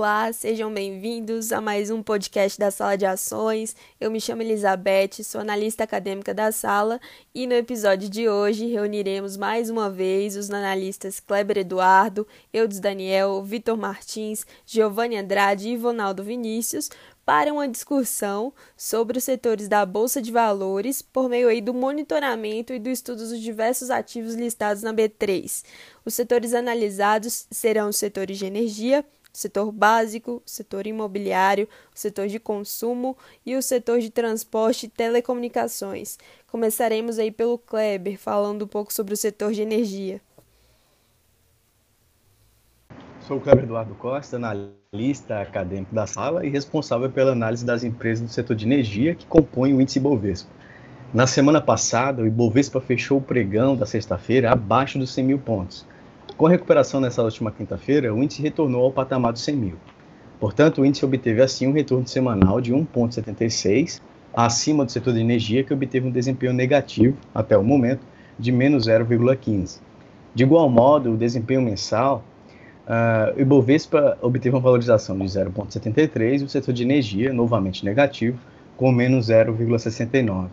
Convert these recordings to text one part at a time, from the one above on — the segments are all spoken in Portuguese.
Olá, sejam bem-vindos a mais um podcast da Sala de Ações. Eu me chamo Elizabeth, sou analista acadêmica da sala e no episódio de hoje reuniremos mais uma vez os analistas Kleber Eduardo, Eudes Daniel, Vitor Martins, Giovanni Andrade e Ivonaldo Vinícius para uma discussão sobre os setores da Bolsa de Valores por meio aí do monitoramento e do estudo dos diversos ativos listados na B3. Os setores analisados serão os setores de energia, setor básico, setor imobiliário, setor de consumo e o setor de transporte e telecomunicações. Começaremos aí pelo Kleber, falando um pouco sobre o setor de energia. Sou o Kleber Eduardo Costa, analista acadêmico da sala e responsável pela análise das empresas do setor de energia que compõem o índice Ibovespa. Na semana passada, o Ibovespa fechou o pregão da sexta-feira abaixo dos 100 mil pontos, com a recuperação nessa última quinta-feira, o índice retornou ao patamar dos 100 mil. Portanto, o índice obteve assim um retorno semanal de 1,76, acima do setor de energia, que obteve um desempenho negativo, até o momento, de menos 0,15. De igual modo, o desempenho mensal, uh, o Ibovespa obteve uma valorização de 0,73 e o setor de energia, novamente negativo, com menos 0,69.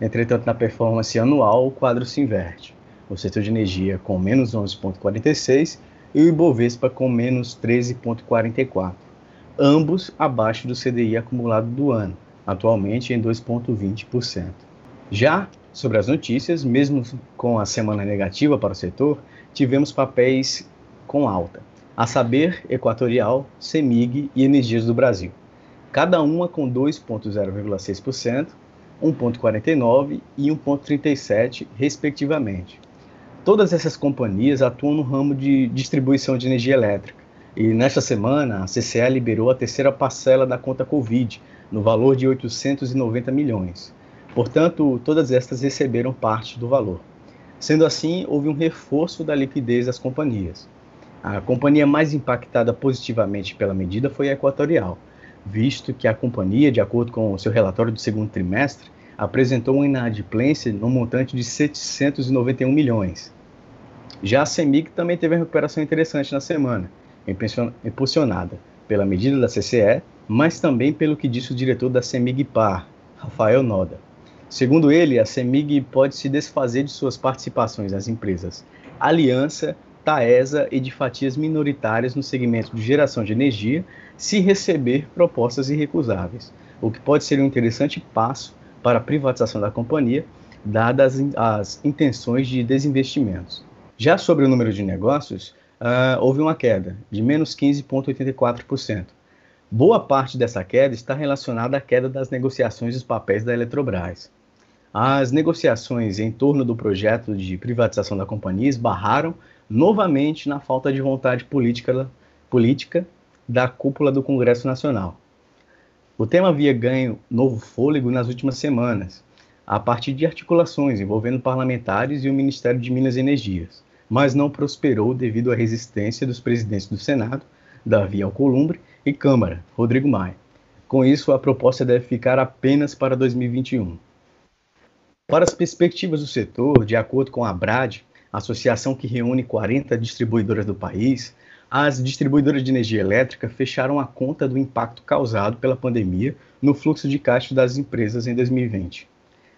Entretanto, na performance anual, o quadro se inverte o setor de energia com menos 11,46% e o Ibovespa com menos 13,44%, ambos abaixo do CDI acumulado do ano, atualmente em 2,20%. Já sobre as notícias, mesmo com a semana negativa para o setor, tivemos papéis com alta, a saber, Equatorial, CEMIG e Energias do Brasil, cada uma com 2,06%, 1,49% e 1,37%, respectivamente. Todas essas companhias atuam no ramo de distribuição de energia elétrica. E nesta semana, a CCE liberou a terceira parcela da conta Covid, no valor de 890 milhões. Portanto, todas estas receberam parte do valor. Sendo assim, houve um reforço da liquidez das companhias. A companhia mais impactada positivamente pela medida foi a Equatorial, visto que a companhia, de acordo com o seu relatório do segundo trimestre, apresentou uma inadimplência no montante de 791 milhões. Já a CEMIG também teve uma recuperação interessante na semana, impulsionada pela medida da CCE, mas também pelo que disse o diretor da CEMIG Par, Rafael Noda. Segundo ele, a CEMIG pode se desfazer de suas participações nas empresas Aliança, Taesa e de fatias minoritárias no segmento de geração de energia se receber propostas irrecusáveis, o que pode ser um interessante passo para a privatização da companhia, dadas as intenções de desinvestimentos. Já sobre o número de negócios, uh, houve uma queda de menos 15,84%. Boa parte dessa queda está relacionada à queda das negociações dos papéis da Eletrobras. As negociações em torno do projeto de privatização da companhia esbarraram novamente na falta de vontade política, política da cúpula do Congresso Nacional. O tema havia ganho novo fôlego nas últimas semanas, a partir de articulações envolvendo parlamentares e o Ministério de Minas e Energias, mas não prosperou devido à resistência dos presidentes do Senado, Davi Alcolumbre, e Câmara, Rodrigo Maia. Com isso, a proposta deve ficar apenas para 2021. Para as perspectivas do setor, de acordo com a ABRAD, associação que reúne 40 distribuidoras do país, as distribuidoras de energia elétrica fecharam a conta do impacto causado pela pandemia no fluxo de caixa das empresas em 2020.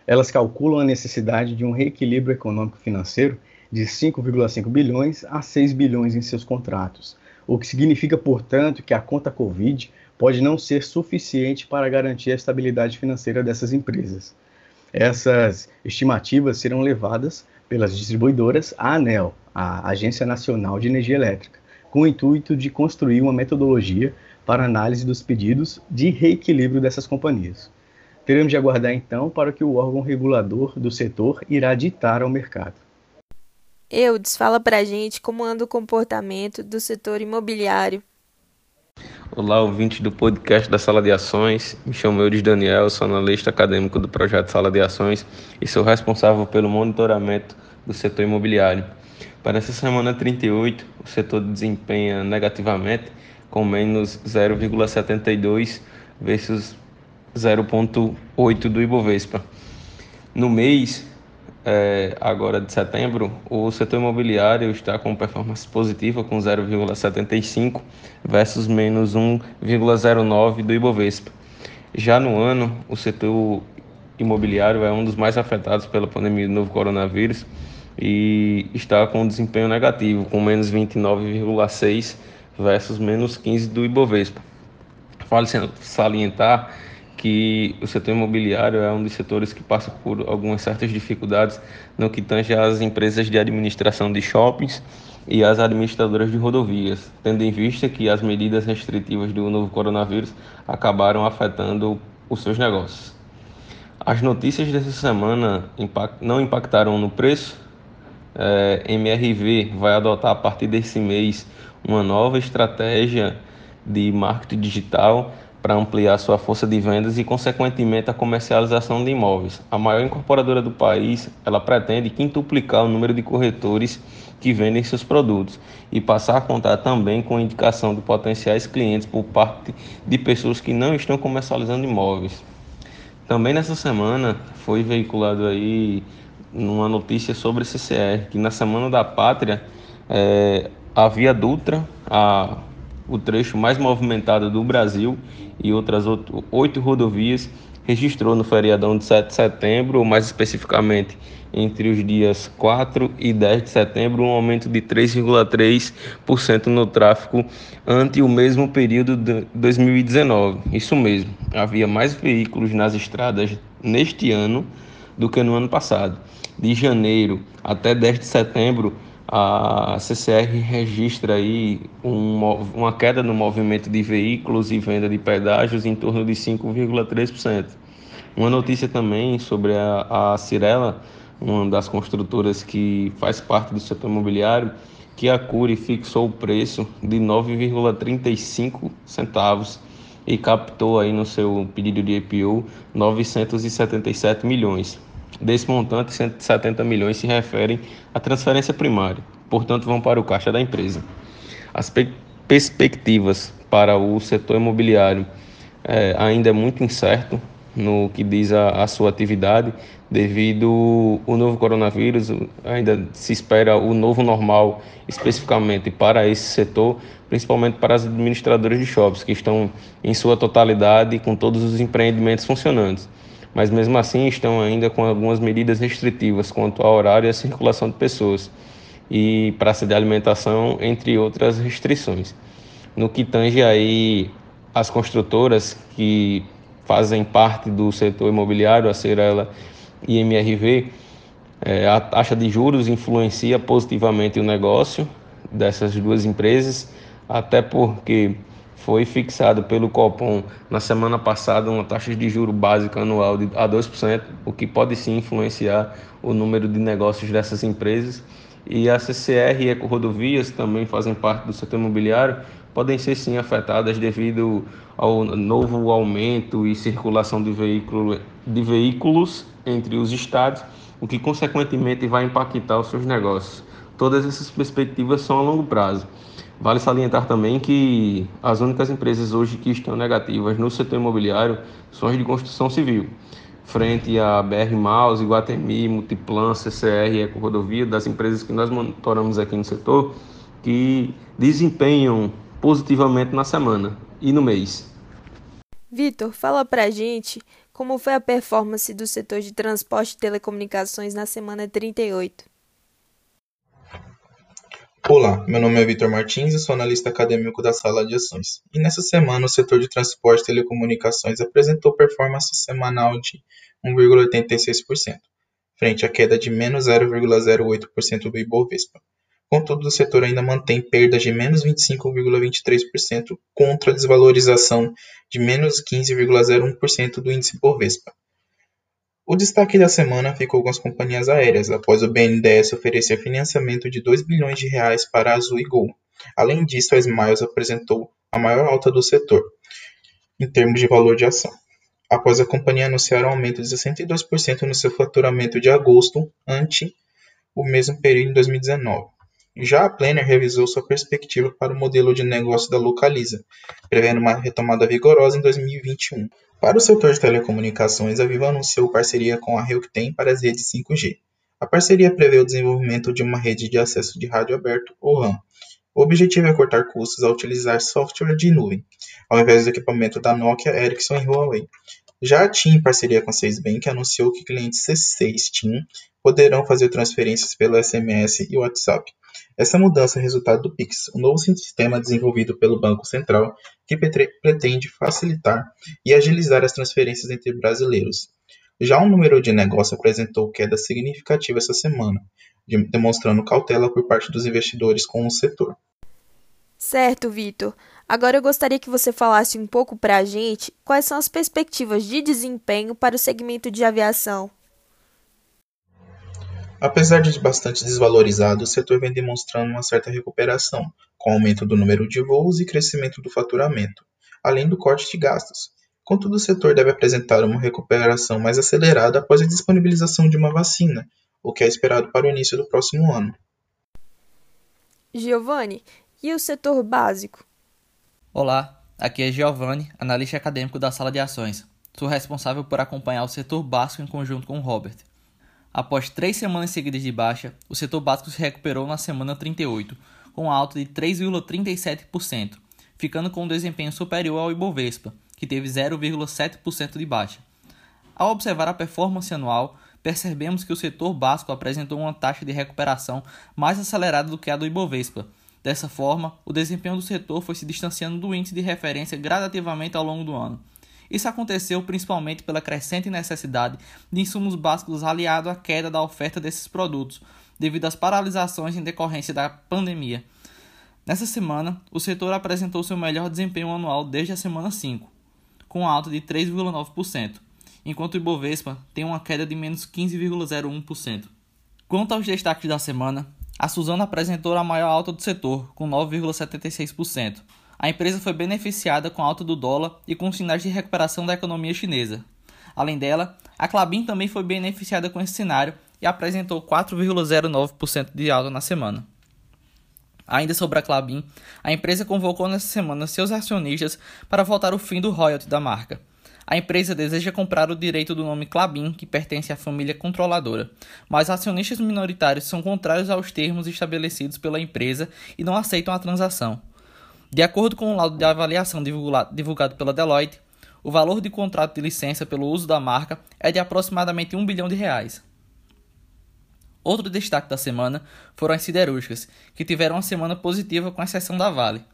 Elas calculam a necessidade de um reequilíbrio econômico-financeiro de 5,5 bilhões a 6 bilhões em seus contratos, o que significa, portanto, que a conta Covid pode não ser suficiente para garantir a estabilidade financeira dessas empresas. Essas estimativas serão levadas pelas distribuidoras à ANEL, a Agência Nacional de Energia Elétrica, com o intuito de construir uma metodologia para análise dos pedidos de reequilíbrio dessas companhias. Teremos de aguardar então para que o órgão regulador do setor irá ditar ao mercado. Eudes, fala para a gente como anda o comportamento do setor imobiliário. Olá, ouvinte do podcast da Sala de Ações. Me chamo Eudes Daniel, sou analista acadêmico do projeto Sala de Ações e sou responsável pelo monitoramento do setor imobiliário. Para essa semana 38, o setor desempenha negativamente, com menos 0,72 versus 0,8 do Ibovespa. No mês, é, agora de setembro, o setor imobiliário está com performance positiva com 0,75 versus menos 1,09 do Ibovespa. Já no ano, o setor imobiliário é um dos mais afetados pela pandemia do novo coronavírus e está com desempenho negativo, com menos 29,6 versus menos 15 do Ibovespa. Vale salientar que o setor imobiliário é um dos setores que passa por algumas certas dificuldades no que tange às empresas de administração de shoppings e às administradoras de rodovias, tendo em vista que as medidas restritivas do novo coronavírus acabaram afetando os seus negócios. As notícias dessa semana não impactaram no preço. É, MRV vai adotar a partir desse mês uma nova estratégia de marketing digital para ampliar sua força de vendas e, consequentemente, a comercialização de imóveis. A maior incorporadora do país, ela pretende quintuplicar o número de corretores que vendem seus produtos e passar a contar também com indicação de potenciais clientes por parte de pessoas que não estão comercializando imóveis. Também nessa semana foi veiculado aí uma notícia sobre CCR, que na Semana da Pátria é, a Via Dutra, a o trecho mais movimentado do Brasil e outras oito rodovias, registrou no feriadão de 7 de setembro, ou mais especificamente entre os dias 4 e 10 de setembro, um aumento de 3,3% no tráfego ante o mesmo período de 2019. Isso mesmo, havia mais veículos nas estradas neste ano do que no ano passado. De janeiro até 10 de setembro, a CCR registra aí um, uma queda no movimento de veículos e venda de pedágios em torno de 5,3%. Uma notícia também sobre a, a Cirela, uma das construtoras que faz parte do setor imobiliário, que a Cure fixou o preço de 9,35 centavos e captou aí no seu pedido de IPO 977 milhões. Desse montante, 170 milhões se referem à transferência primária, portanto, vão para o caixa da empresa. As perspectivas para o setor imobiliário é, ainda é muito incerto no que diz a, a sua atividade, devido ao novo coronavírus, ainda se espera o novo normal especificamente para esse setor, principalmente para as administradoras de shoppings, que estão em sua totalidade com todos os empreendimentos funcionantes mas mesmo assim estão ainda com algumas medidas restritivas quanto ao horário e à circulação de pessoas e praça de alimentação, entre outras restrições. No que tange aí as construtoras que fazem parte do setor imobiliário, a Cirela e MRV, é, a taxa de juros influencia positivamente o negócio dessas duas empresas, até porque foi fixado pelo Copom na semana passada uma taxa de juro básica anual de a 2%, o que pode sim influenciar o número de negócios dessas empresas. E a CCR e Eco Rodovias também fazem parte do setor imobiliário, podem ser sim afetadas devido ao novo aumento e circulação de, veículo, de veículos entre os estados, o que consequentemente vai impactar os seus negócios. Todas essas perspectivas são a longo prazo. Vale salientar também que as únicas empresas hoje que estão negativas no setor imobiliário são as de construção civil, frente a BR Maus, Iguatemi, Multiplan, CCR Eco Rodovia, das empresas que nós monitoramos aqui no setor, que desempenham positivamente na semana e no mês. Vitor, fala pra gente como foi a performance do setor de transporte e telecomunicações na semana 38. Olá, meu nome é Vitor Martins e sou analista acadêmico da Sala de Ações. E nessa semana, o setor de transporte e telecomunicações apresentou performance semanal de 1,86%, frente à queda de menos 0,08% do Ibovespa. Contudo, o setor ainda mantém perdas de menos 25,23% contra a desvalorização de menos 15,01% do índice Ibovespa. O destaque da semana ficou com as companhias aéreas, após o BNDES oferecer financiamento de 2 bilhões de reais para a Azul e Gol. Além disso, a Smiles apresentou a maior alta do setor, em termos de valor de ação, após a companhia anunciar um aumento de 62% no seu faturamento de agosto ante o mesmo período em 2019. Já a Planner revisou sua perspectiva para o modelo de negócio da Localiza, prevendo uma retomada vigorosa em 2021. Para o setor de telecomunicações, a Vivo anunciou parceria com a Realtem para as redes 5G. A parceria prevê o desenvolvimento de uma rede de acesso de rádio aberto, ou RAM. O objetivo é cortar custos ao utilizar software de nuvem, ao invés do equipamento da Nokia, Ericsson e Huawei. Já a TIM, em parceria com a 6bank, anunciou que clientes C6 TIM poderão fazer transferências pelo SMS e WhatsApp. Essa mudança é resultado do Pix, um novo sistema desenvolvido pelo Banco Central que pretende facilitar e agilizar as transferências entre brasileiros. Já o número de negócio apresentou queda significativa essa semana, demonstrando cautela por parte dos investidores com o setor. Certo, Vitor. Agora eu gostaria que você falasse um pouco para a gente quais são as perspectivas de desempenho para o segmento de aviação. Apesar de bastante desvalorizado, o setor vem demonstrando uma certa recuperação, com aumento do número de voos e crescimento do faturamento, além do corte de gastos. Contudo, o setor deve apresentar uma recuperação mais acelerada após a disponibilização de uma vacina, o que é esperado para o início do próximo ano. Giovanni, e o setor básico? Olá, aqui é Giovanni, analista acadêmico da sala de ações. Sou responsável por acompanhar o setor básico em conjunto com o Robert. Após três semanas seguidas de baixa, o setor básico se recuperou na semana 38, com alta de 3,37%, ficando com um desempenho superior ao Ibovespa, que teve 0,7% de baixa. Ao observar a performance anual, percebemos que o setor básico apresentou uma taxa de recuperação mais acelerada do que a do Ibovespa, Dessa forma, o desempenho do setor foi se distanciando do índice de referência gradativamente ao longo do ano. Isso aconteceu principalmente pela crescente necessidade de insumos básicos aliado à queda da oferta desses produtos, devido às paralisações em decorrência da pandemia. Nessa semana, o setor apresentou seu melhor desempenho anual desde a semana 5, com alta de 3,9%, enquanto o Ibovespa tem uma queda de menos 15,01%. Quanto aos destaques da semana, a Suzano apresentou a maior alta do setor, com 9,76%. A empresa foi beneficiada com a alta do dólar e com sinais de recuperação da economia chinesa. Além dela, a Clabin também foi beneficiada com esse cenário e apresentou 4,09% de alta na semana. Ainda sobre a Clabin, a empresa convocou nessa semana seus acionistas para votar o fim do royalty da marca. A empresa deseja comprar o direito do nome Clabin, que pertence à família controladora, mas acionistas minoritários são contrários aos termos estabelecidos pela empresa e não aceitam a transação. De acordo com o laudo de avaliação divulgado pela Deloitte, o valor de contrato de licença pelo uso da marca é de aproximadamente 1 bilhão de reais. Outro destaque da semana foram as siderúrgicas, que tiveram uma semana positiva com exceção da Vale.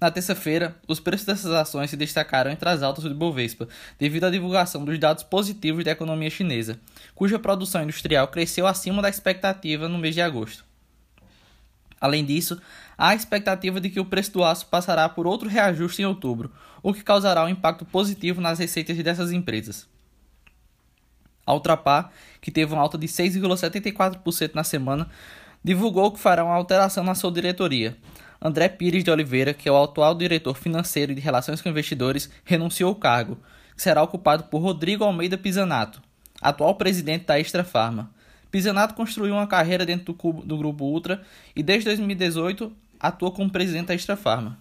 Na terça-feira, os preços dessas ações se destacaram entre as altas do Ibovespa, devido à divulgação dos dados positivos da economia chinesa, cuja produção industrial cresceu acima da expectativa no mês de agosto. Além disso, há a expectativa de que o preço do aço passará por outro reajuste em outubro, o que causará um impacto positivo nas receitas dessas empresas. A Ultrapar, que teve uma alta de 6,74% na semana, divulgou que fará uma alteração na sua diretoria, André Pires de Oliveira, que é o atual diretor financeiro e de relações com investidores, renunciou ao cargo, que será ocupado por Rodrigo Almeida Pisanato, atual presidente da Extra Farma. Pisanato construiu uma carreira dentro do, do grupo Ultra e desde 2018 atua como presidente da Extra Farma.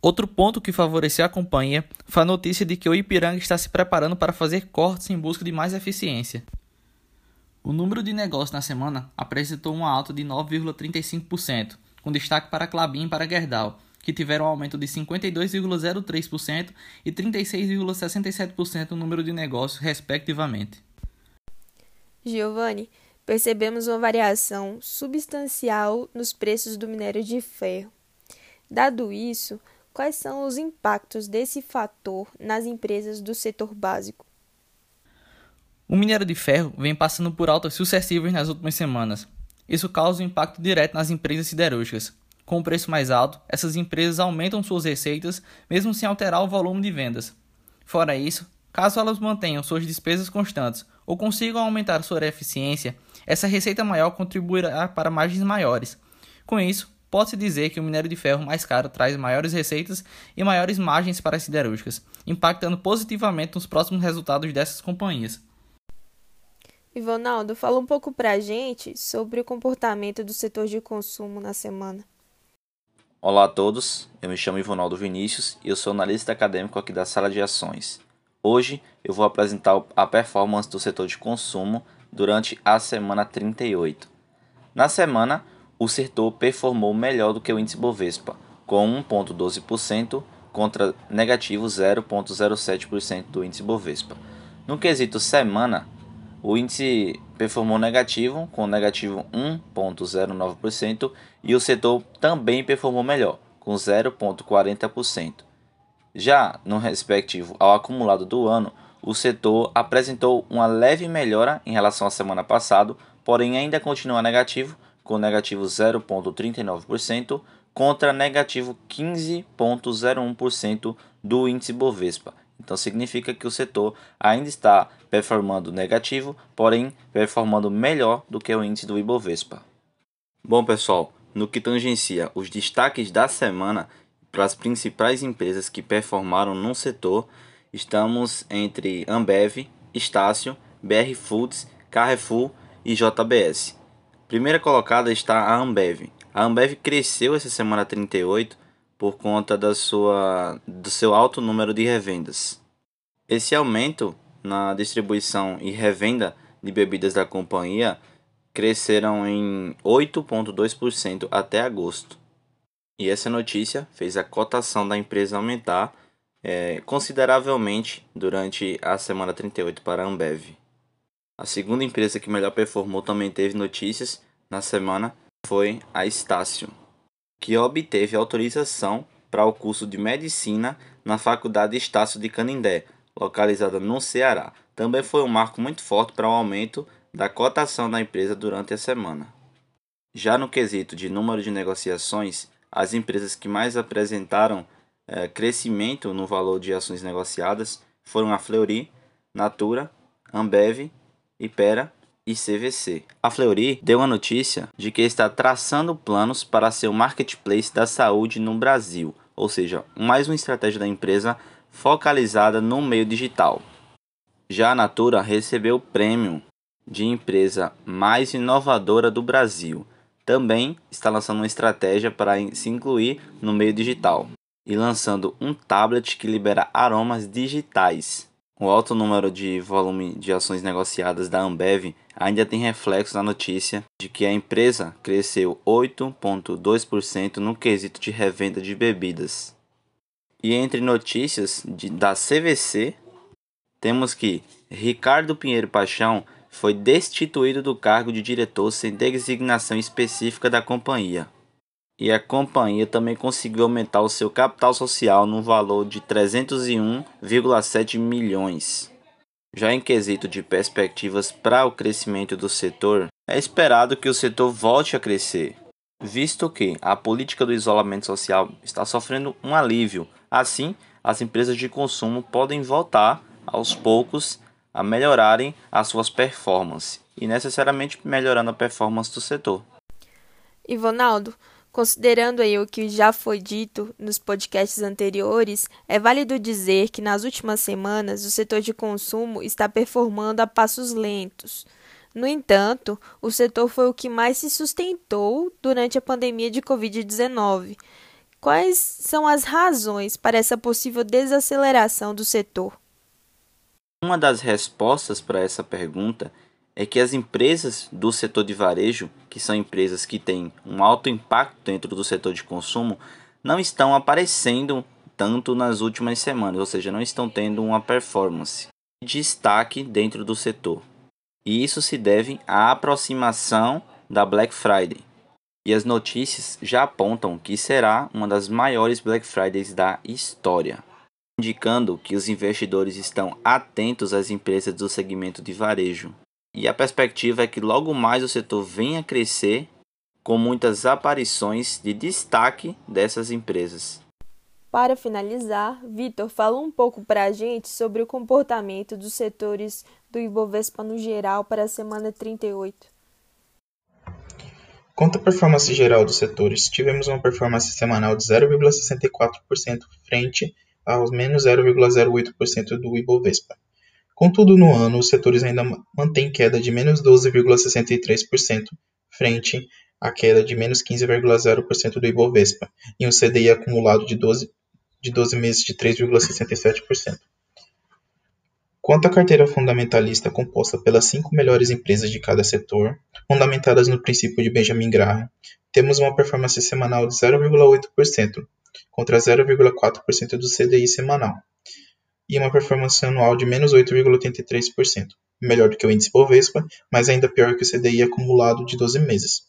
Outro ponto que favoreceu a companhia foi a notícia de que o Ipiranga está se preparando para fazer cortes em busca de mais eficiência. O número de negócios na semana apresentou uma alta de 9,35%, com destaque para Clabin e para Gerdau, que tiveram um aumento de 52,03% e 36,67% no número de negócios, respectivamente. Giovanni, percebemos uma variação substancial nos preços do minério de ferro. Dado isso, quais são os impactos desse fator nas empresas do setor básico? O minério de ferro vem passando por altas sucessivas nas últimas semanas, isso causa um impacto direto nas empresas siderúrgicas. Com o preço mais alto, essas empresas aumentam suas receitas, mesmo sem alterar o volume de vendas. Fora isso, caso elas mantenham suas despesas constantes ou consigam aumentar sua eficiência, essa receita maior contribuirá para margens maiores. Com isso, pode-se dizer que o minério de ferro mais caro traz maiores receitas e maiores margens para as siderúrgicas, impactando positivamente nos próximos resultados dessas companhias. Ivonaldo, fala um pouco para a gente sobre o comportamento do setor de consumo na semana. Olá a todos, eu me chamo Ivonaldo Vinícius e eu sou analista acadêmico aqui da sala de ações. Hoje eu vou apresentar a performance do setor de consumo durante a semana 38. Na semana, o setor performou melhor do que o índice Bovespa, com 1,12% contra negativo 0,07% do índice Bovespa. No quesito semana, o índice performou negativo, com negativo 1,09%, e o setor também performou melhor, com 0,40%. Já no respectivo ao acumulado do ano, o setor apresentou uma leve melhora em relação à semana passada, porém ainda continua negativo, com negativo 0,39% contra negativo 15,01% do índice Bovespa. Então significa que o setor ainda está performando negativo, porém performando melhor do que o índice do Ibovespa. Bom, pessoal, no que tangencia os destaques da semana para as principais empresas que performaram no setor, estamos entre Ambev, Estácio, BR Foods, Carrefour e JBS. Primeira colocada está a Ambev. A Ambev cresceu essa semana 38 por conta da sua, do seu alto número de revendas. Esse aumento na distribuição e revenda de bebidas da companhia cresceram em 8,2% até agosto. E essa notícia fez a cotação da empresa aumentar é, consideravelmente durante a semana 38 para a Ambev. A segunda empresa que melhor performou também teve notícias na semana foi a Estácio, que obteve autorização para o curso de medicina na Faculdade Estácio de Canindé, localizada no Ceará. Também foi um marco muito forte para o aumento da cotação da empresa durante a semana. Já no quesito de número de negociações, as empresas que mais apresentaram é, crescimento no valor de ações negociadas foram a Fleury, Natura, Ambev, Ipera e CVC. A Fleury deu a notícia de que está traçando planos para ser o marketplace da saúde no Brasil, ou seja, mais uma estratégia da empresa focalizada no meio digital. Já a Natura recebeu o prêmio de empresa mais inovadora do Brasil. Também está lançando uma estratégia para se incluir no meio digital e lançando um tablet que libera aromas digitais. O alto número de volume de ações negociadas da Ambev ainda tem reflexo na notícia de que a empresa cresceu 8,2% no quesito de revenda de bebidas. E entre notícias de, da CVC, temos que Ricardo Pinheiro Paixão foi destituído do cargo de diretor sem designação específica da companhia. E a companhia também conseguiu aumentar o seu capital social no valor de 301,7 milhões. Já em quesito de perspectivas para o crescimento do setor, é esperado que o setor volte a crescer, visto que a política do isolamento social está sofrendo um alívio Assim, as empresas de consumo podem voltar aos poucos a melhorarem as suas performances e necessariamente melhorando a performance do setor. Ivonaldo, considerando aí o que já foi dito nos podcasts anteriores, é válido dizer que nas últimas semanas o setor de consumo está performando a passos lentos. No entanto, o setor foi o que mais se sustentou durante a pandemia de Covid-19 Quais são as razões para essa possível desaceleração do setor? Uma das respostas para essa pergunta é que as empresas do setor de varejo, que são empresas que têm um alto impacto dentro do setor de consumo, não estão aparecendo tanto nas últimas semanas, ou seja, não estão tendo uma performance de destaque dentro do setor. E isso se deve à aproximação da Black Friday, e as notícias já apontam que será uma das maiores Black Fridays da história, indicando que os investidores estão atentos às empresas do segmento de varejo. E a perspectiva é que logo mais o setor venha a crescer com muitas aparições de destaque dessas empresas. Para finalizar, Vitor, fala um pouco para a gente sobre o comportamento dos setores do Ibovespa no geral para a semana 38. Quanto à performance geral dos setores, tivemos uma performance semanal de 0,64% frente aos menos 0,08% do Ibovespa. Contudo, no ano, os setores ainda mantêm queda de menos 12,63% frente à queda de menos 15,0% do Ibovespa e um CDI acumulado de 12, de 12 meses de 3,67%. Quanto à carteira fundamentalista composta pelas cinco melhores empresas de cada setor, fundamentadas no princípio de Benjamin Graham, temos uma performance semanal de 0,8%, contra 0,4% do CDI semanal, e uma performance anual de menos 8,83%, melhor do que o índice Bovespa, mas ainda pior que o CDI acumulado de 12 meses.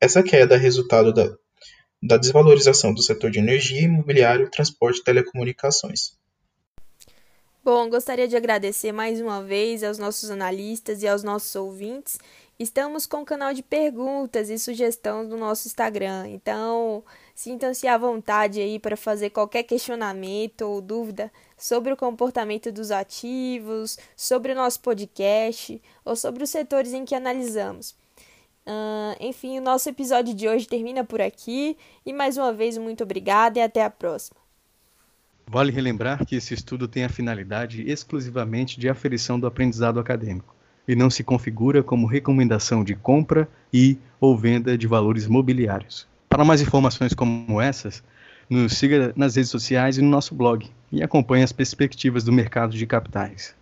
Essa queda é resultado da, da desvalorização do setor de energia, imobiliário, transporte e telecomunicações. Bom, gostaria de agradecer mais uma vez aos nossos analistas e aos nossos ouvintes. Estamos com o canal de perguntas e sugestões no nosso Instagram, então sintam-se à vontade aí para fazer qualquer questionamento ou dúvida sobre o comportamento dos ativos, sobre o nosso podcast ou sobre os setores em que analisamos. Uh, enfim, o nosso episódio de hoje termina por aqui e mais uma vez muito obrigada e até a próxima. Vale relembrar que esse estudo tem a finalidade exclusivamente de aferição do aprendizado acadêmico e não se configura como recomendação de compra e ou venda de valores mobiliários. Para mais informações como essas, nos siga nas redes sociais e no nosso blog e acompanhe as perspectivas do mercado de capitais.